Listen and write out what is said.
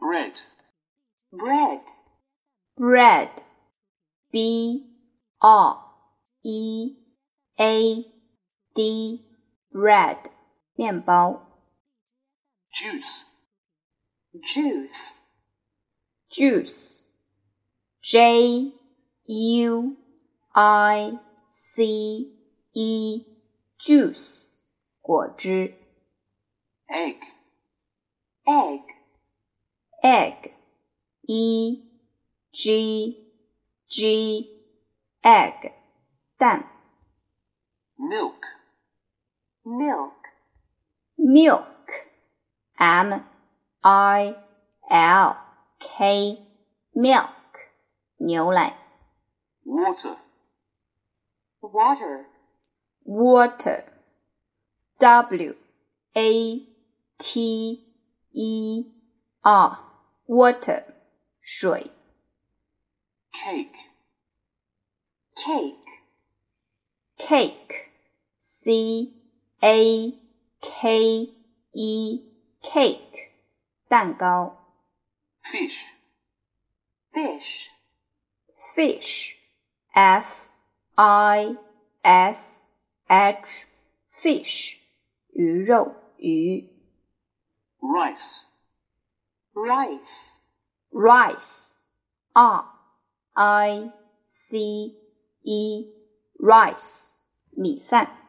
bread, bread, bread, b r e a d, bread，面包。 juice, juice, juice, j u i c e, juice，果汁。 egg, egg, egg, e g g, egg, 蛋。 milk, milk, milk, m i l k, milk, 牛奶。 water, water, water, w a t e r, water, 水。 cake, cake, cake, c a k e, cake, 蛋糕。 fish, fish, fish, f i s h, fish, 鱼肉鱼。 rice, rice, rice, r. I. C. E, rice, 米饭。